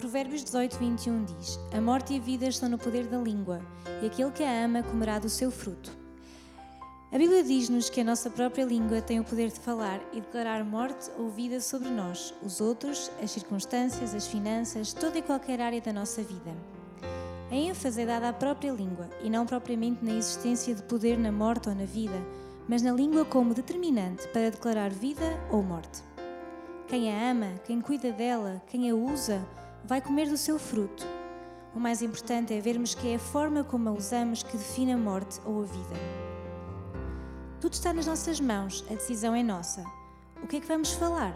Provérbios 18, 21 diz: A morte e a vida estão no poder da língua, e aquele que a ama comerá do seu fruto. A Bíblia diz-nos que a nossa própria língua tem o poder de falar e declarar morte ou vida sobre nós, os outros, as circunstâncias, as finanças, toda e qualquer área da nossa vida. A ênfase é dada à própria língua e não propriamente na existência de poder na morte ou na vida, mas na língua como determinante para declarar vida ou morte. Quem a ama, quem cuida dela, quem a usa, vai comer do seu fruto. O mais importante é vermos que é a forma como a usamos que define a morte ou a vida. Tudo está nas nossas mãos, a decisão é nossa. O que é que vamos falar?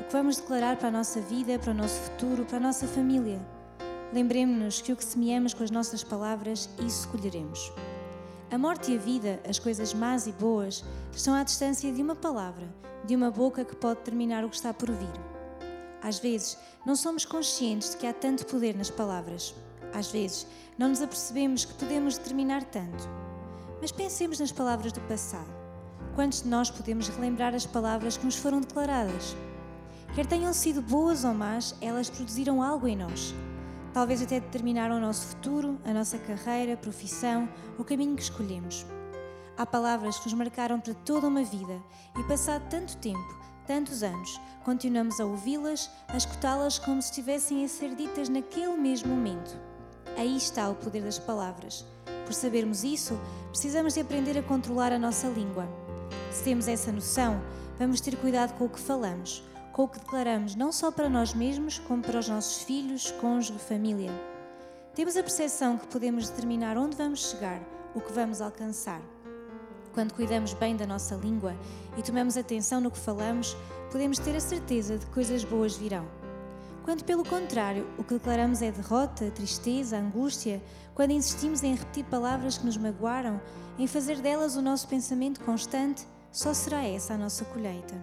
O que vamos declarar para a nossa vida, para o nosso futuro, para a nossa família? Lembremos-nos que o que semeamos com as nossas palavras, isso colheremos. A morte e a vida, as coisas más e boas, estão à distância de uma palavra, de uma boca que pode terminar o que está por vir. Às vezes, não somos conscientes de que há tanto poder nas palavras. Às vezes, não nos apercebemos que podemos determinar tanto. Mas pensemos nas palavras do passado. Quantos de nós podemos relembrar as palavras que nos foram declaradas? Quer tenham sido boas ou más, elas produziram algo em nós talvez até determinaram o nosso futuro, a nossa carreira, profissão, o caminho que escolhemos. Há palavras que nos marcaram para toda uma vida e, passado tanto tempo, tantos anos, continuamos a ouvi-las, a escutá-las como se estivessem a ser ditas naquele mesmo momento. Aí está o poder das palavras. Por sabermos isso, precisamos de aprender a controlar a nossa língua. Se temos essa noção, vamos ter cuidado com o que falamos com o que declaramos não só para nós mesmos, como para os nossos filhos, cônjuge, família. Temos a percepção que podemos determinar onde vamos chegar, o que vamos alcançar. Quando cuidamos bem da nossa língua e tomamos atenção no que falamos, podemos ter a certeza de que coisas boas virão. Quando, pelo contrário, o que declaramos é derrota, tristeza, angústia, quando insistimos em repetir palavras que nos magoaram, em fazer delas o nosso pensamento constante, só será essa a nossa colheita.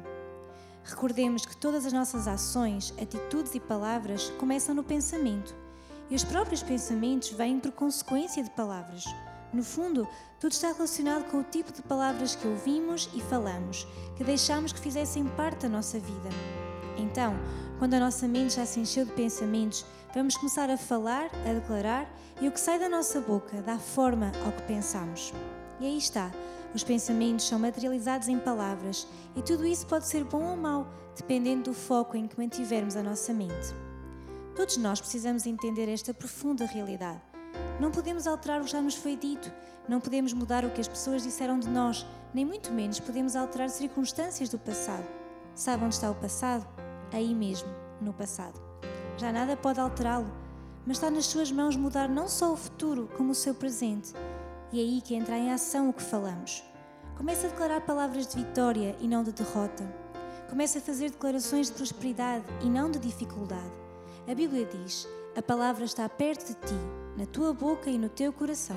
Recordemos que todas as nossas ações, atitudes e palavras começam no pensamento. E os próprios pensamentos vêm por consequência de palavras. No fundo, tudo está relacionado com o tipo de palavras que ouvimos e falamos, que deixamos que fizessem parte da nossa vida. Então, quando a nossa mente já se encheu de pensamentos, vamos começar a falar, a declarar, e o que sai da nossa boca dá forma ao que pensamos. E aí está os pensamentos são materializados em palavras e tudo isso pode ser bom ou mau, dependendo do foco em que mantivermos a nossa mente. Todos nós precisamos entender esta profunda realidade. Não podemos alterar o que já nos foi dito, não podemos mudar o que as pessoas disseram de nós, nem muito menos podemos alterar circunstâncias do passado. Sabe onde está o passado? Aí mesmo, no passado. Já nada pode alterá-lo, mas está nas suas mãos mudar não só o futuro, como o seu presente e é aí que entra em ação o que falamos. Comece a declarar palavras de vitória e não de derrota. Comece a fazer declarações de prosperidade e não de dificuldade. A Bíblia diz: a palavra está perto de ti, na tua boca e no teu coração.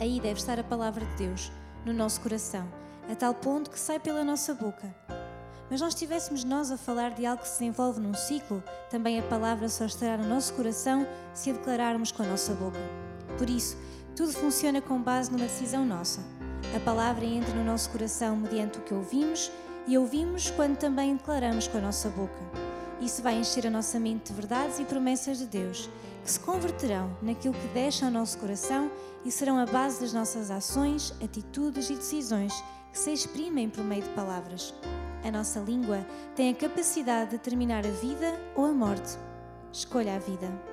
Aí deve estar a palavra de Deus, no nosso coração, a tal ponto que sai pela nossa boca. Mas nós estivéssemos nós a falar de algo que se desenvolve num ciclo, também a palavra só estará no nosso coração se a declararmos com a nossa boca. Por isso, tudo funciona com base numa decisão nossa. A palavra entra no nosso coração mediante o que ouvimos e ouvimos quando também declaramos com a nossa boca. Isso vai encher a nossa mente de verdades e promessas de Deus, que se converterão naquilo que deixa ao nosso coração e serão a base das nossas ações, atitudes e decisões que se exprimem por meio de palavras. A nossa língua tem a capacidade de determinar a vida ou a morte. Escolha a vida.